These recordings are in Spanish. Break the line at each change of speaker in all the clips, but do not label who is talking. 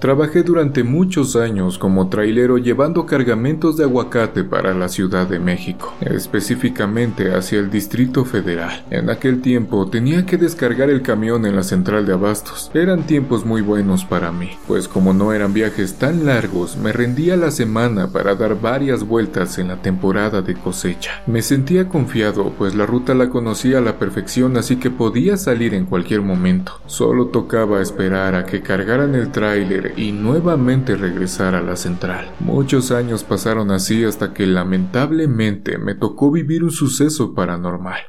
Trabajé durante muchos años como trailero llevando cargamentos de aguacate para la Ciudad de México, específicamente hacia el Distrito Federal. En aquel tiempo tenía que descargar el camión en la central de abastos. Eran tiempos muy buenos para mí, pues como no eran viajes tan largos, me rendía la semana para dar varias vueltas en la temporada de cosecha. Me sentía confiado, pues la ruta la conocía a la perfección, así que podía salir en cualquier momento. Solo tocaba esperar a que cargaran el tráiler y nuevamente regresar a la central. Muchos años pasaron así hasta que lamentablemente me tocó vivir un suceso paranormal.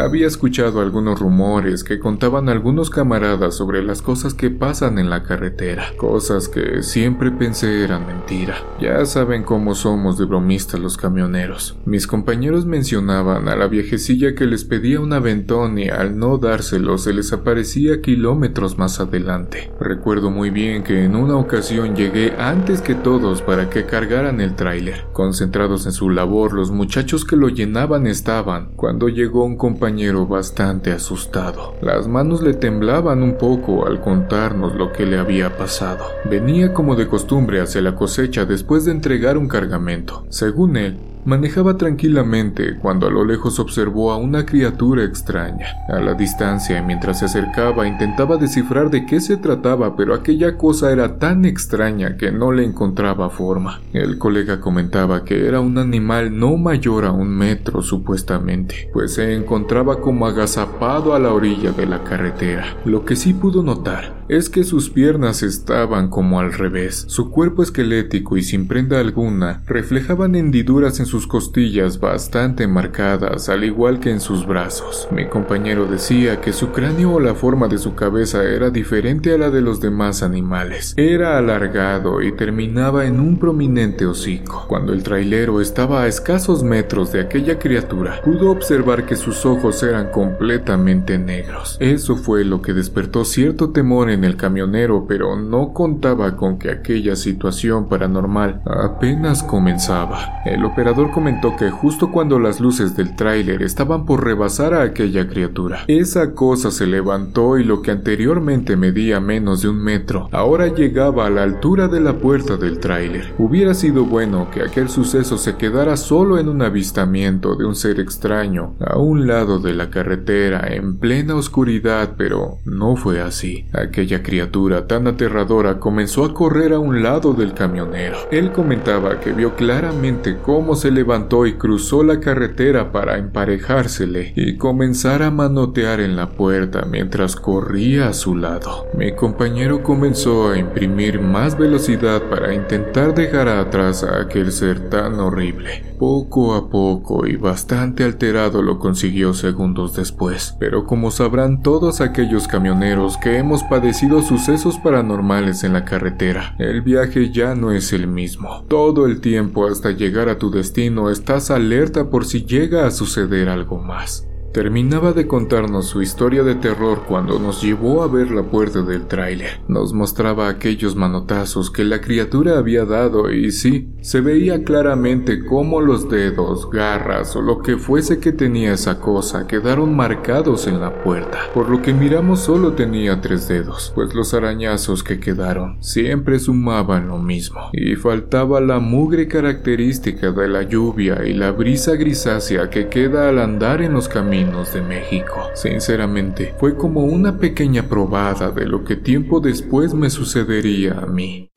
Había escuchado algunos rumores que contaban algunos camaradas sobre las cosas que pasan en la carretera, cosas que siempre pensé eran mentira. Ya saben cómo somos de bromistas los camioneros. Mis compañeros mencionaban a la viejecilla que les pedía un aventón y al no dárselo se les aparecía kilómetros más adelante. Recuerdo muy bien que en una ocasión llegué antes que todos para que cargaran el tráiler. Concentrados en su labor, los muchachos que lo llenaban estaban cuando llegó un compañero bastante asustado. Las manos le temblaban un poco al contarnos lo que le había pasado. Venía como de costumbre hacia la cosecha después de entregar un cargamento. Según él, Manejaba tranquilamente cuando a lo lejos observó a una criatura extraña. A la distancia, mientras se acercaba, intentaba descifrar de qué se trataba, pero aquella cosa era tan extraña que no le encontraba forma. El colega comentaba que era un animal no mayor a un metro, supuestamente, pues se encontraba como agazapado a la orilla de la carretera. Lo que sí pudo notar es que sus piernas estaban como al revés. Su cuerpo esquelético y sin prenda alguna reflejaban hendiduras en sus costillas bastante marcadas, al igual que en sus brazos. Mi compañero decía que su cráneo o la forma de su cabeza era diferente a la de los demás animales. Era alargado y terminaba en un prominente hocico. Cuando el trailero estaba a escasos metros de aquella criatura, pudo observar que sus ojos eran completamente negros. Eso fue lo que despertó cierto temor en el camionero, pero no contaba con que aquella situación paranormal apenas comenzaba. El operador comentó que justo cuando las luces del tráiler estaban por rebasar a aquella criatura, esa cosa se levantó y lo que anteriormente medía menos de un metro, ahora llegaba a la altura de la puerta del tráiler. Hubiera sido bueno que aquel suceso se quedara solo en un avistamiento de un ser extraño a un lado de la carretera en plena oscuridad, pero no fue así. Aquella criatura tan aterradora comenzó a correr a un lado del camionero. Él comentaba que vio claramente cómo se levantó y cruzó la carretera para emparejársele y comenzar a manotear en la puerta mientras corría a su lado. Mi compañero comenzó a imprimir más velocidad para intentar dejar atrás a aquel ser tan horrible. Poco a poco y bastante alterado lo consiguió segundos después, pero como sabrán todos aquellos camioneros que hemos padecido sucesos paranormales en la carretera, el viaje ya no es el mismo. Todo el tiempo hasta llegar a tu destino no estás alerta por si llega a suceder algo más. Terminaba de contarnos su historia de terror cuando nos llevó a ver la puerta del tráiler. Nos mostraba aquellos manotazos que la criatura había dado y sí, se veía claramente cómo los dedos, garras o lo que fuese que tenía esa cosa quedaron marcados en la puerta. Por lo que miramos solo tenía tres dedos, pues los arañazos que quedaron siempre sumaban lo mismo. Y faltaba la mugre característica de la lluvia y la brisa grisácea que queda al andar en los caminos de México. Sinceramente, fue como una pequeña probada de lo que tiempo después me sucedería a mí.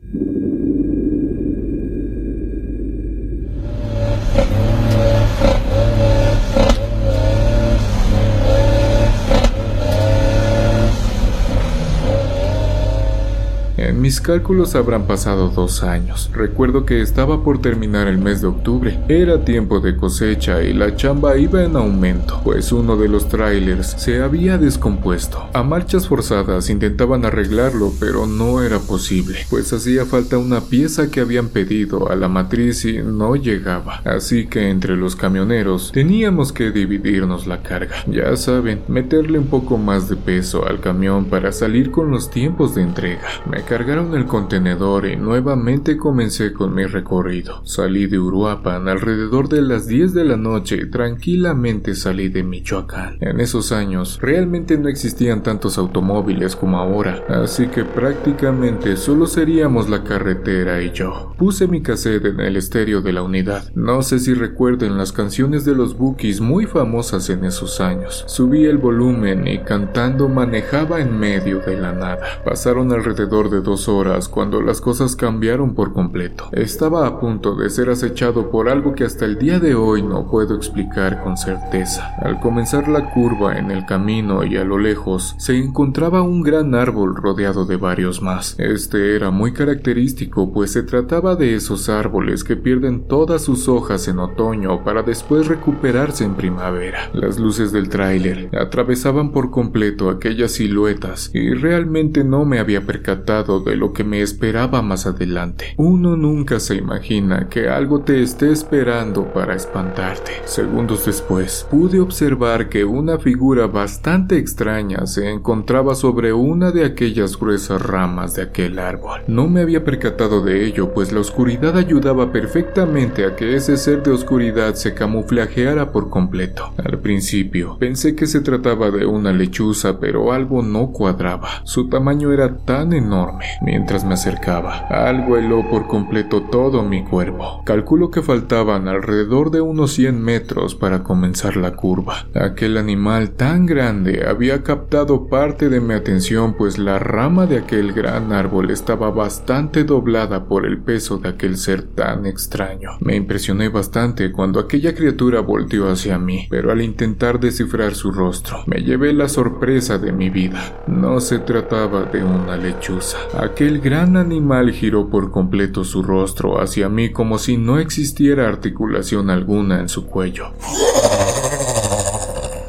mis cálculos habrán pasado dos años. Recuerdo que estaba por terminar el mes de octubre. Era tiempo de cosecha y la chamba iba en aumento, pues uno de los trailers se había descompuesto. A marchas forzadas intentaban arreglarlo, pero no era posible, pues hacía falta una pieza que habían pedido a la matriz y no llegaba. Así que entre los camioneros teníamos que dividirnos la carga. Ya saben, meterle un poco más de peso al camión para salir con los tiempos de entrega. Me Cargaron el contenedor y nuevamente comencé con mi recorrido. Salí de Uruapan alrededor de las 10 de la noche, y tranquilamente salí de Michoacán. En esos años realmente no existían tantos automóviles como ahora, así que prácticamente solo seríamos la carretera y yo. Puse mi cassette en el estéreo de la unidad. No sé si recuerden las canciones de los Bookies muy famosas en esos años. Subí el volumen y cantando manejaba en medio de la nada. Pasaron alrededor de dos horas cuando las cosas cambiaron por completo. Estaba a punto de ser acechado por algo que hasta el día de hoy no puedo explicar con certeza. Al comenzar la curva en el camino y a lo lejos, se encontraba un gran árbol rodeado de varios más. Este era muy característico pues se trataba de esos árboles que pierden todas sus hojas en otoño para después recuperarse en primavera. Las luces del tráiler atravesaban por completo aquellas siluetas y realmente no me había percatado de lo que me esperaba más adelante. Uno nunca se imagina que algo te esté esperando para espantarte. Segundos después, pude observar que una figura bastante extraña se encontraba sobre una de aquellas gruesas ramas de aquel árbol. No me había percatado de ello, pues la oscuridad ayudaba perfectamente a que ese ser de oscuridad se camuflajeara por completo. Al principio, pensé que se trataba de una lechuza, pero algo no cuadraba. Su tamaño era tan enorme Mientras me acercaba, algo heló por completo todo mi cuerpo. Calculo que faltaban alrededor de unos 100 metros para comenzar la curva. Aquel animal tan grande había captado parte de mi atención pues la rama de aquel gran árbol estaba bastante doblada por el peso de aquel ser tan extraño. Me impresioné bastante cuando aquella criatura volteó hacia mí, pero al intentar descifrar su rostro, me llevé la sorpresa de mi vida. No se trataba de una lechuza, Aquel gran animal giró por completo su rostro hacia mí como si no existiera articulación alguna en su cuello.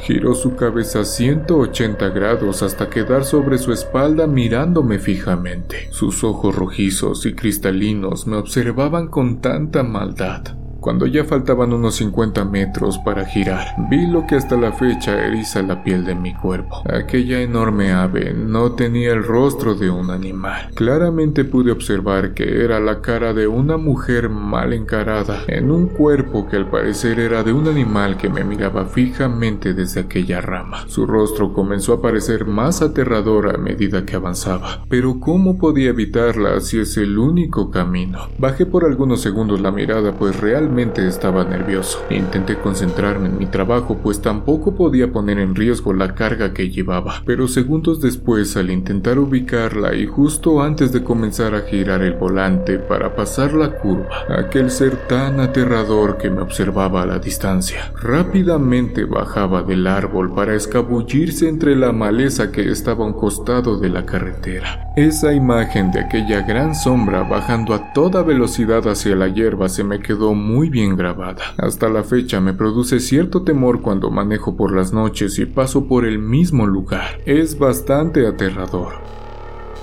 Giró su cabeza 180 grados hasta quedar sobre su espalda mirándome fijamente. Sus ojos rojizos y cristalinos me observaban con tanta maldad cuando ya faltaban unos 50 metros para girar, vi lo que hasta la fecha eriza la piel de mi cuerpo. Aquella enorme ave no tenía el rostro de un animal. Claramente pude observar que era la cara de una mujer mal encarada en un cuerpo que al parecer era de un animal que me miraba fijamente desde aquella rama. Su rostro comenzó a parecer más aterrador a medida que avanzaba. Pero ¿cómo podía evitarla si es el único camino? Bajé por algunos segundos la mirada pues realmente estaba nervioso. Intenté concentrarme en mi trabajo, pues tampoco podía poner en riesgo la carga que llevaba. Pero segundos después, al intentar ubicarla y justo antes de comenzar a girar el volante para pasar la curva, aquel ser tan aterrador que me observaba a la distancia, rápidamente bajaba del árbol para escabullirse entre la maleza que estaba a un costado de la carretera. Esa imagen de aquella gran sombra bajando a toda velocidad hacia la hierba se me quedó muy bien grabada. Hasta la fecha me produce cierto temor cuando manejo por las noches y paso por el mismo lugar. Es bastante aterrador.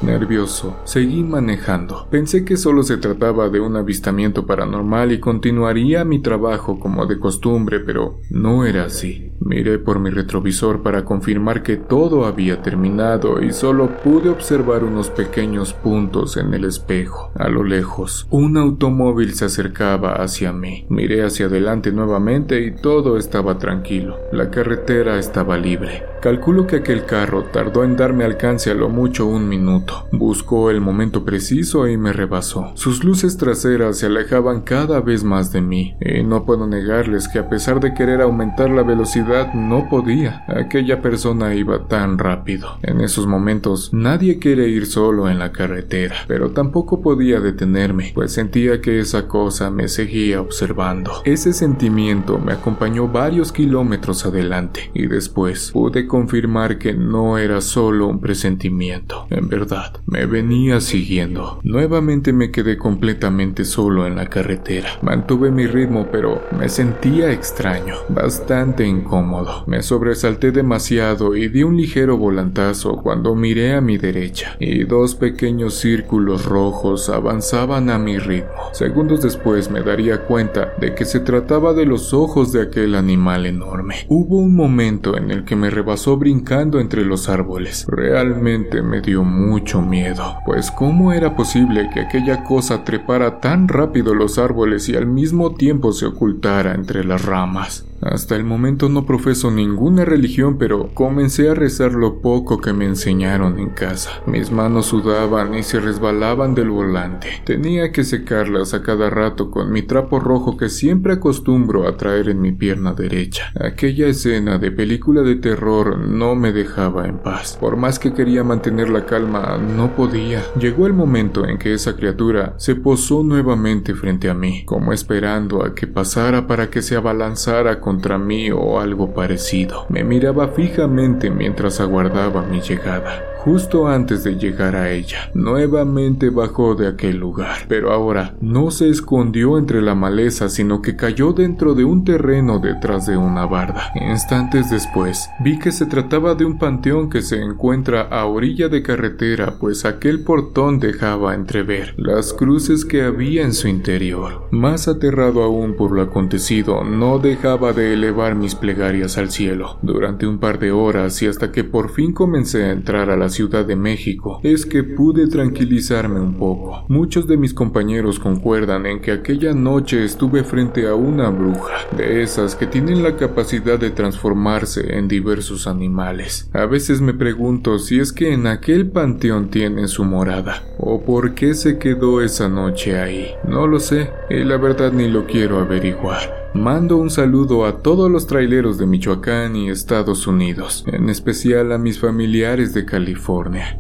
Nervioso, seguí manejando. Pensé que solo se trataba de un avistamiento paranormal y continuaría mi trabajo como de costumbre, pero no era así. Miré por mi retrovisor para confirmar que todo había terminado y solo pude observar unos pequeños puntos en el espejo. A lo lejos, un automóvil se acercaba hacia mí. Miré hacia adelante nuevamente y todo estaba tranquilo. La carretera estaba libre. Calculo que aquel carro tardó en darme alcance a lo mucho un minuto. Buscó el momento preciso y me rebasó. Sus luces traseras se alejaban cada vez más de mí, y eh, no puedo negarles que a pesar de querer aumentar la velocidad no podía. Aquella persona iba tan rápido. En esos momentos nadie quiere ir solo en la carretera, pero tampoco podía detenerme, pues sentía que esa cosa me seguía observando. Ese sentimiento me acompañó varios kilómetros adelante y después pude confirmar que no era solo un presentimiento. En verdad, me venía siguiendo. Nuevamente me quedé completamente solo en la carretera. Mantuve mi ritmo, pero me sentía extraño, bastante incómodo. Me sobresalté demasiado y di un ligero volantazo cuando miré a mi derecha, y dos pequeños círculos rojos avanzaban a mi ritmo. Segundos después me daría cuenta de que se trataba de los ojos de aquel animal enorme. Hubo un momento en el que me rebasó brincando entre los árboles. Realmente me dio mucho miedo, pues cómo era posible que aquella cosa trepara tan rápido los árboles y al mismo tiempo se ocultara entre las ramas. Hasta el momento no profeso ninguna religión, pero comencé a rezar lo poco que me enseñaron en casa. Mis manos sudaban y se resbalaban del volante. Tenía que secarlas a cada rato con mi trapo rojo que siempre acostumbro a traer en mi pierna derecha. Aquella escena de película de terror no me dejaba en paz. Por más que quería mantener la calma, no podía. Llegó el momento en que esa criatura se posó nuevamente frente a mí, como esperando a que pasara para que se abalanzara con contra mí o algo parecido. Me miraba fijamente mientras aguardaba mi llegada justo antes de llegar a ella. Nuevamente bajó de aquel lugar, pero ahora no se escondió entre la maleza, sino que cayó dentro de un terreno detrás de una barda. Instantes después, vi que se trataba de un panteón que se encuentra a orilla de carretera, pues aquel portón dejaba entrever las cruces que había en su interior. Más aterrado aún por lo acontecido, no dejaba de elevar mis plegarias al cielo. Durante un par de horas y hasta que por fin comencé a entrar a la Ciudad de México es que pude tranquilizarme un poco. Muchos de mis compañeros concuerdan en que aquella noche estuve frente a una bruja, de esas que tienen la capacidad de transformarse en diversos animales. A veces me pregunto si es que en aquel panteón tiene su morada, o por qué se quedó esa noche ahí. No lo sé, y la verdad ni lo quiero averiguar. Mando un saludo a todos los traileros de Michoacán y Estados Unidos, en especial a mis familiares de California.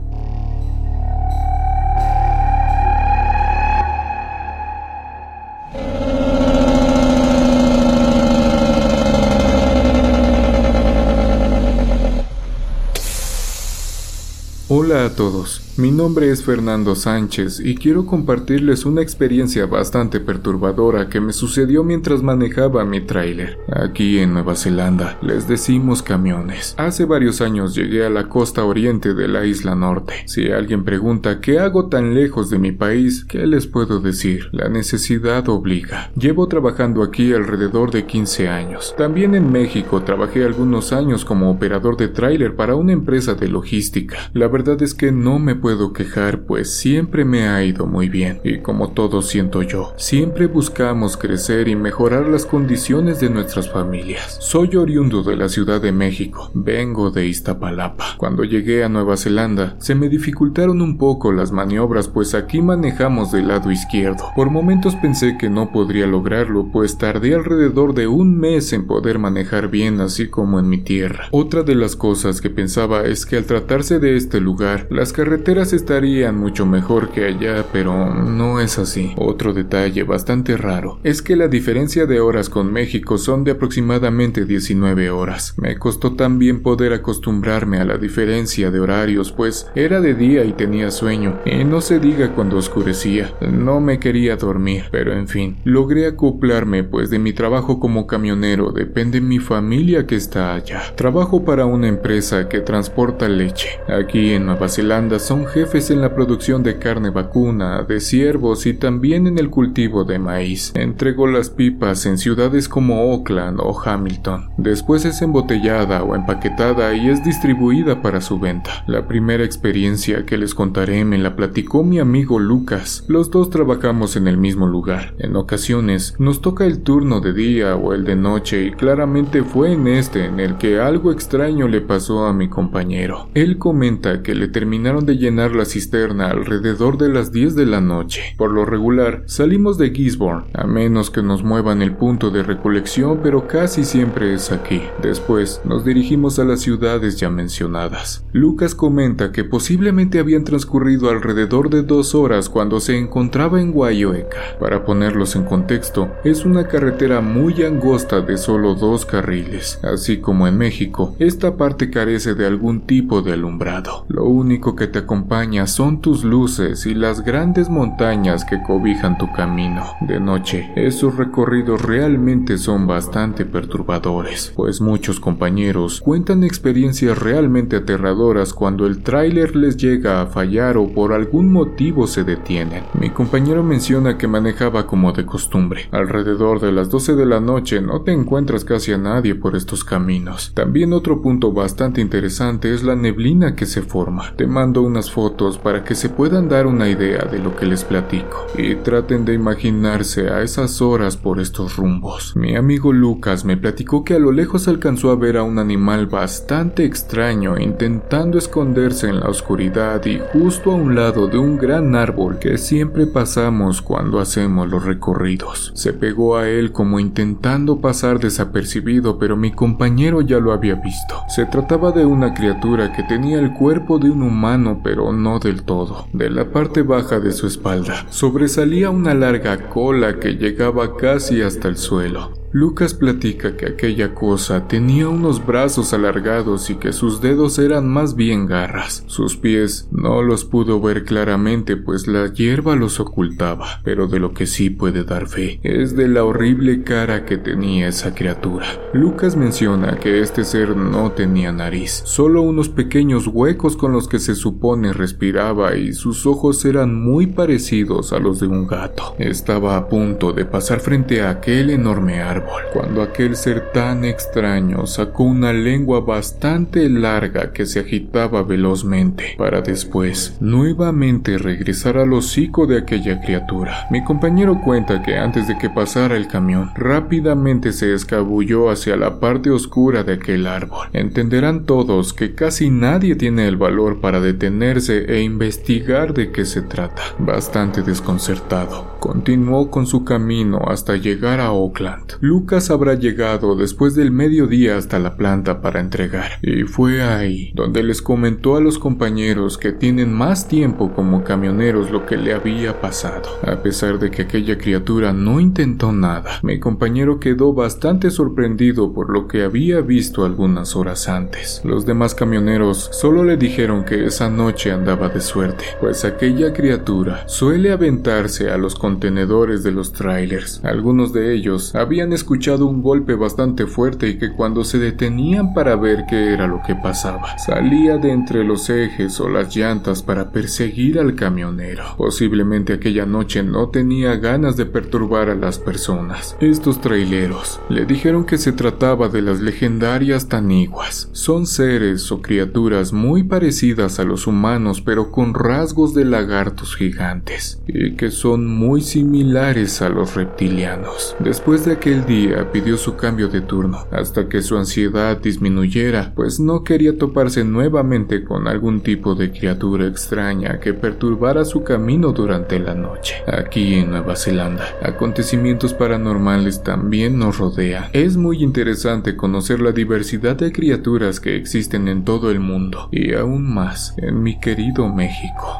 Hola a todos, mi nombre es Fernando Sánchez y quiero compartirles una experiencia bastante perturbadora que me sucedió mientras manejaba mi tráiler. Aquí en Nueva Zelanda les decimos camiones. Hace varios años llegué a la costa oriente de la isla norte. Si alguien pregunta qué hago tan lejos de mi país, ¿qué les puedo decir? La necesidad obliga. Llevo trabajando aquí alrededor de 15 años. También en México trabajé algunos años como operador de tráiler para una empresa de logística. La verdad es que no me puedo quejar, pues siempre me ha ido muy bien, y como todo siento yo, siempre buscamos crecer y mejorar las condiciones de nuestras familias. Soy oriundo de la Ciudad de México, vengo de Iztapalapa. Cuando llegué a Nueva Zelanda, se me dificultaron un poco las maniobras, pues aquí manejamos del lado izquierdo. Por momentos pensé que no podría lograrlo, pues tardé alrededor de un mes en poder manejar bien, así como en mi tierra. Otra de las cosas que pensaba es que al tratarse de este lugar, las carreteras estarían mucho mejor que allá, pero no es así. Otro detalle bastante raro es que la diferencia de horas con México son de aproximadamente 19 horas. Me costó también poder acostumbrarme a la diferencia de horarios, pues era de día y tenía sueño, y no se diga cuando oscurecía. No me quería dormir, pero en fin, logré acoplarme, pues de mi trabajo como camionero depende mi familia que está allá. Trabajo para una empresa que transporta leche. Aquí en Nueva Zelanda son jefes en la producción de carne vacuna, de ciervos y también en el cultivo de maíz. Entregó las pipas en ciudades como Oakland o Hamilton. Después es embotellada o empaquetada y es distribuida para su venta. La primera experiencia que les contaré me la platicó mi amigo Lucas. Los dos trabajamos en el mismo lugar. En ocasiones nos toca el turno de día o el de noche y claramente fue en este en el que algo extraño le pasó a mi compañero. Él comenta que le terminaron de llenar la cisterna alrededor de las 10 de la noche. Por lo regular, salimos de Gisborne, a menos que nos muevan el punto de recolección, pero casi siempre es aquí. Después, nos dirigimos a las ciudades ya mencionadas. Lucas comenta que posiblemente habían transcurrido alrededor de dos horas cuando se encontraba en Guayoeca. Para ponerlos en contexto, es una carretera muy angosta de solo dos carriles. Así como en México, esta parte carece de algún tipo de alumbrado. Lo único que te acompaña son tus luces y las grandes montañas que cobijan tu camino. De noche, esos recorridos realmente son bastante perturbadores, pues muchos compañeros cuentan experiencias realmente aterradoras cuando el tráiler les llega a fallar o por algún motivo se detienen. Mi compañero menciona que manejaba como de costumbre. Alrededor de las 12 de la noche no te encuentras casi a nadie por estos caminos. También otro punto bastante interesante es la neblina que se forma te mando unas fotos para que se puedan dar una idea de lo que les platico y traten de imaginarse a esas horas por estos rumbos. Mi amigo Lucas me platicó que a lo lejos alcanzó a ver a un animal bastante extraño intentando esconderse en la oscuridad y justo a un lado de un gran árbol que siempre pasamos cuando hacemos los recorridos. Se pegó a él como intentando pasar desapercibido pero mi compañero ya lo había visto. Se trataba de una criatura que tenía el cuerpo de un humano pero no del todo. De la parte baja de su espalda sobresalía una larga cola que llegaba casi hasta el suelo. Lucas platica que aquella cosa tenía unos brazos alargados y que sus dedos eran más bien garras. Sus pies no los pudo ver claramente pues la hierba los ocultaba, pero de lo que sí puede dar fe es de la horrible cara que tenía esa criatura. Lucas menciona que este ser no tenía nariz, solo unos pequeños huecos con los que se supone respiraba y sus ojos eran muy parecidos a los de un gato. Estaba a punto de pasar frente a aquel enorme árbol cuando aquel ser tan extraño sacó una lengua bastante larga que se agitaba velozmente, para después nuevamente regresar al hocico de aquella criatura. Mi compañero cuenta que antes de que pasara el camión, rápidamente se escabulló hacia la parte oscura de aquel árbol. Entenderán todos que casi nadie tiene el valor para detenerse e investigar de qué se trata. Bastante desconcertado, continuó con su camino hasta llegar a Oakland. Lucas habrá llegado después del mediodía hasta la planta para entregar, y fue ahí donde les comentó a los compañeros que tienen más tiempo como camioneros lo que le había pasado. A pesar de que aquella criatura no intentó nada, mi compañero quedó bastante sorprendido por lo que había visto algunas horas antes. Los demás camioneros solo le dijeron que esa noche andaba de suerte, pues aquella criatura suele aventarse a los contenedores de los trailers. Algunos de ellos habían escuchado un golpe bastante fuerte y que cuando se detenían para ver qué era lo que pasaba, salía de entre los ejes o las llantas para perseguir al camionero. Posiblemente aquella noche no tenía ganas de perturbar a las personas. Estos traileros le dijeron que se trataba de las legendarias taniguas. Son seres o criaturas muy parecidas a los humanos pero con rasgos de lagartos gigantes y que son muy similares a los reptilianos. Después de aquel pidió su cambio de turno, hasta que su ansiedad disminuyera, pues no quería toparse nuevamente con algún tipo de criatura extraña que perturbara su camino durante la noche. Aquí en Nueva Zelanda, acontecimientos paranormales también nos rodean. Es muy interesante conocer la diversidad de criaturas que existen en todo el mundo, y aún más en mi querido México.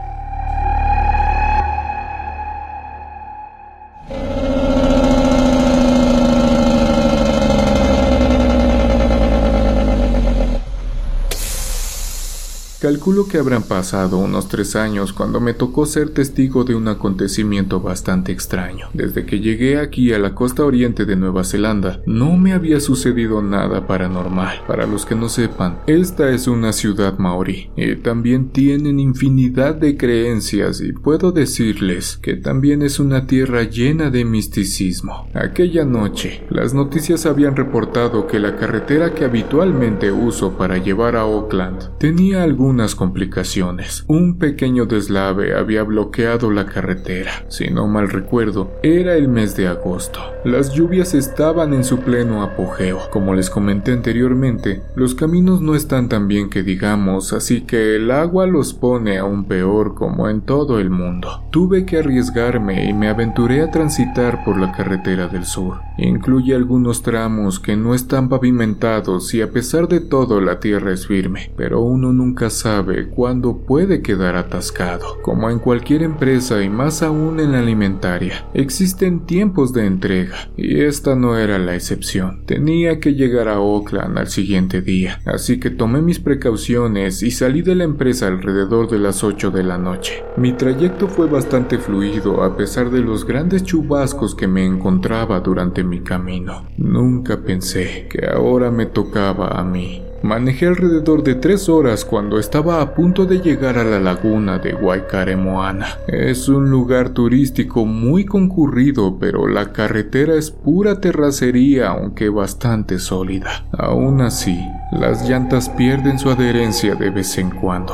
Calculo que habrán pasado unos tres años cuando me tocó ser testigo de un acontecimiento bastante extraño. Desde que llegué aquí a la costa oriente de Nueva Zelanda, no me había sucedido nada paranormal. Para los que no sepan, esta es una ciudad maorí y eh, también tienen infinidad de creencias y puedo decirles que también es una tierra llena de misticismo. Aquella noche, las noticias habían reportado que la carretera que habitualmente uso para llevar a Auckland tenía algún complicaciones. Un pequeño deslave había bloqueado la carretera. Si no mal recuerdo, era el mes de agosto. Las lluvias estaban en su pleno apogeo. Como les comenté anteriormente, los caminos no están tan bien que digamos, así que el agua los pone aún peor como en todo el mundo. Tuve que arriesgarme y me aventuré a transitar por la carretera del sur. Incluye algunos tramos que no están pavimentados y a pesar de todo la tierra es firme, pero uno nunca sabe cuándo puede quedar atascado. Como en cualquier empresa y más aún en la alimentaria, existen tiempos de entrega y esta no era la excepción. Tenía que llegar a Oakland al siguiente día, así que tomé mis precauciones y salí de la empresa alrededor de las 8 de la noche. Mi trayecto fue bastante fluido a pesar de los grandes chubascos que me encontraba durante mi camino. Nunca pensé que ahora me tocaba a mí. Manejé alrededor de tres horas cuando estaba a punto de llegar a la laguna de Guaycaremoana. Es un lugar turístico muy concurrido, pero la carretera es pura terracería, aunque bastante sólida. Aún así, las llantas pierden su adherencia de vez en cuando,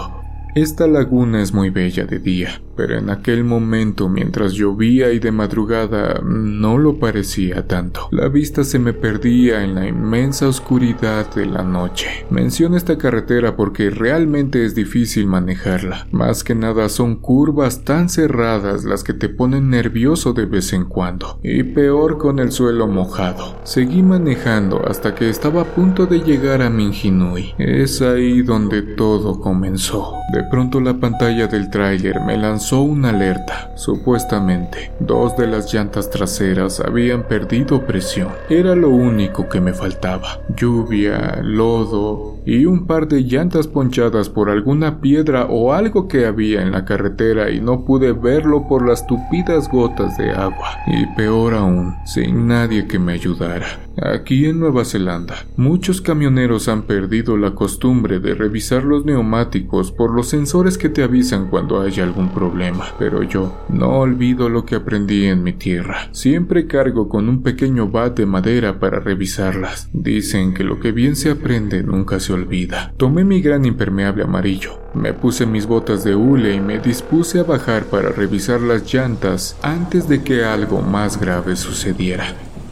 esta laguna es muy bella de día, pero en aquel momento mientras llovía y de madrugada no lo parecía tanto. La vista se me perdía en la inmensa oscuridad de la noche. Menciono esta carretera porque realmente es difícil manejarla. Más que nada son curvas tan cerradas las que te ponen nervioso de vez en cuando, y peor con el suelo mojado. Seguí manejando hasta que estaba a punto de llegar a Minjinui. Es ahí donde todo comenzó pronto la pantalla del tráiler me lanzó una alerta. Supuestamente, dos de las llantas traseras habían perdido presión. Era lo único que me faltaba. Lluvia, lodo y un par de llantas ponchadas por alguna piedra o algo que había en la carretera y no pude verlo por las tupidas gotas de agua. Y peor aún, sin nadie que me ayudara. Aquí en Nueva Zelanda, muchos camioneros han perdido la costumbre de revisar los neumáticos por los sensores que te avisan cuando haya algún problema, pero yo no olvido lo que aprendí en mi tierra. Siempre cargo con un pequeño bat de madera para revisarlas. Dicen que lo que bien se aprende nunca se olvida. Tomé mi gran impermeable amarillo, me puse mis botas de hule y me dispuse a bajar para revisar las llantas antes de que algo más grave sucediera.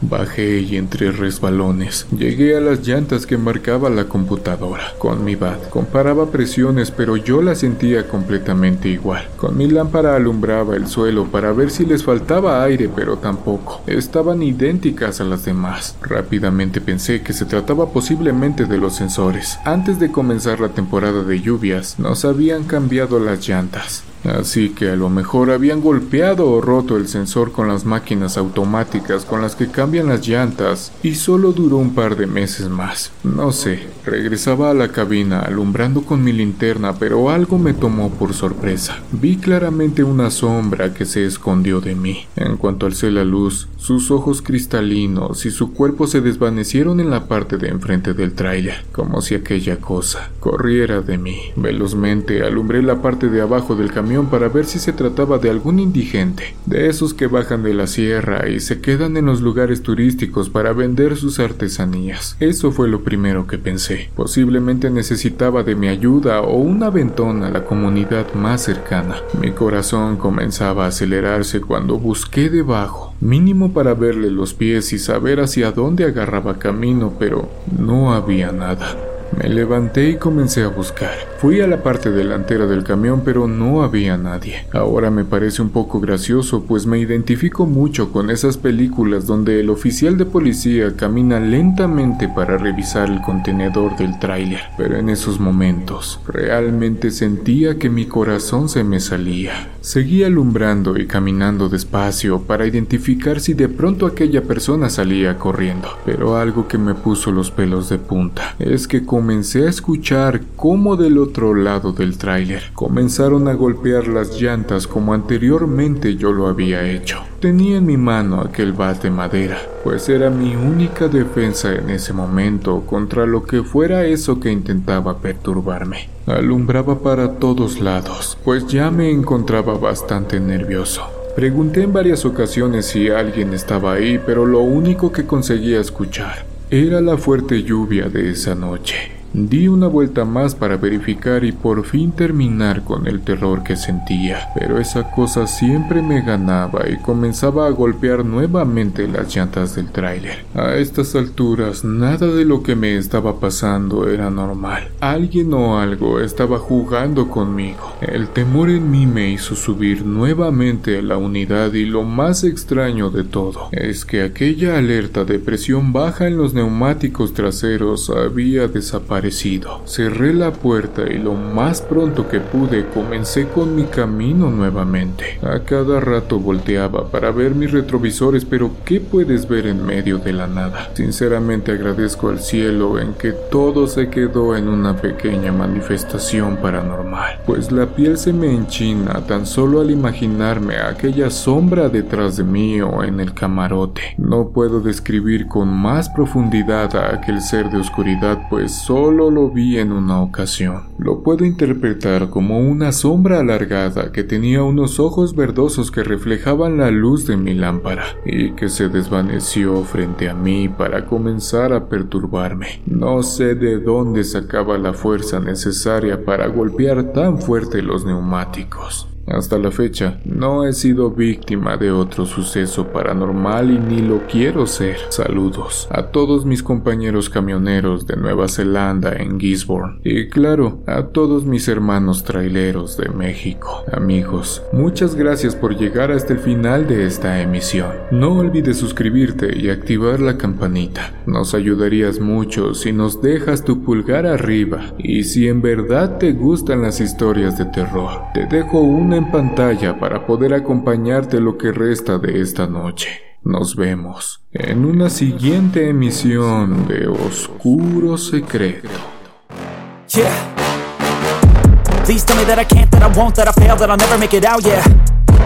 Bajé y entre resbalones. Llegué a las llantas que marcaba la computadora. Con mi bat comparaba presiones, pero yo la sentía completamente igual. Con mi lámpara alumbraba el suelo para ver si les faltaba aire, pero tampoco. Estaban idénticas a las demás. Rápidamente pensé que se trataba posiblemente de los sensores. Antes de comenzar la temporada de lluvias, nos habían cambiado las llantas. Así que a lo mejor habían golpeado o roto el sensor con las máquinas automáticas con las que cambian las llantas y solo duró un par de meses más. No sé, regresaba a la cabina alumbrando con mi linterna pero algo me tomó por sorpresa. Vi claramente una sombra que se escondió de mí. En cuanto alcé la luz, sus ojos cristalinos y su cuerpo se desvanecieron en la parte de enfrente del tráiler, como si aquella cosa corriera de mí. Velozmente alumbré la parte de abajo del camino para ver si se trataba de algún indigente, de esos que bajan de la sierra y se quedan en los lugares turísticos para vender sus artesanías. Eso fue lo primero que pensé. Posiblemente necesitaba de mi ayuda o un aventón a la comunidad más cercana. Mi corazón comenzaba a acelerarse cuando busqué debajo, mínimo para verle los pies y saber hacia dónde agarraba camino, pero no había nada. Me levanté y comencé a buscar. Fui a la parte delantera del camión pero no había nadie. Ahora me parece un poco gracioso pues me identifico mucho con esas películas donde el oficial de policía camina lentamente para revisar el contenedor del tráiler. Pero en esos momentos realmente sentía que mi corazón se me salía. Seguí alumbrando y caminando despacio para identificar si de pronto aquella persona salía corriendo. Pero algo que me puso los pelos de punta es que como comencé a escuchar cómo del otro lado del tráiler comenzaron a golpear las llantas como anteriormente yo lo había hecho. Tenía en mi mano aquel bat de madera, pues era mi única defensa en ese momento contra lo que fuera eso que intentaba perturbarme. Alumbraba para todos lados, pues ya me encontraba bastante nervioso. Pregunté en varias ocasiones si alguien estaba ahí, pero lo único que conseguía escuchar era la fuerte lluvia de esa noche. Di una vuelta más para verificar y por fin terminar con el terror que sentía, pero esa cosa siempre me ganaba y comenzaba a golpear nuevamente las llantas del tráiler. A estas alturas nada de lo que me estaba pasando era normal. Alguien o algo estaba jugando conmigo. El temor en mí me hizo subir nuevamente a la unidad y lo más extraño de todo es que aquella alerta de presión baja en los neumáticos traseros había desaparecido Cerré la puerta y lo más pronto que pude comencé con mi camino nuevamente. A cada rato volteaba para ver mis retrovisores, pero ¿qué puedes ver en medio de la nada? Sinceramente agradezco al cielo en que todo se quedó en una pequeña manifestación paranormal, pues la piel se me enchina tan solo al imaginarme aquella sombra detrás de mí o en el camarote. No puedo describir con más profundidad a aquel ser de oscuridad, pues solo lo vi en una ocasión. Lo puedo interpretar como una sombra alargada que tenía unos ojos verdosos que reflejaban la luz de mi lámpara y que se desvaneció frente a mí para comenzar a perturbarme. No sé de dónde sacaba la fuerza necesaria para golpear tan fuerte los neumáticos. Hasta la fecha, no he sido víctima de otro suceso paranormal y ni lo quiero ser. Saludos a todos mis compañeros camioneros de Nueva Zelanda en Gisborne y claro, a todos mis hermanos traileros de México. Amigos, muchas gracias por llegar hasta el final de esta emisión. No olvides suscribirte y activar la campanita. Nos ayudarías mucho si nos dejas tu pulgar arriba y si en verdad te gustan las historias de terror. Te dejo una en pantalla para poder acompañarte lo que resta de esta noche. Nos vemos en una siguiente emisión de Oscuro Secreto.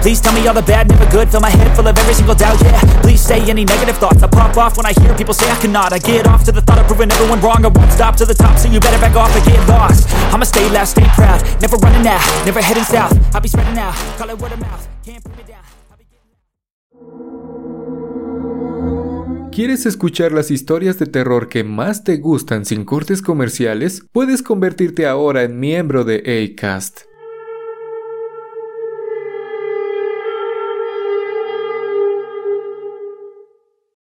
Please tell me all the bad, never good. Fill my head full of every single doubt, yeah. Please say any negative thoughts. I pop off when I hear people say I cannot. I get off to
the thought of proving everyone wrong. I won't stop to the top, so you better back off again get lost. I'ma stay loud, stay proud. Never running out, never heading south. I'll be spreading out, call it word of mouth. Can't put me down. ¿Quieres escuchar las historias de terror que más te gustan sin cortes comerciales? Puedes convertirte ahora en miembro de ACAST.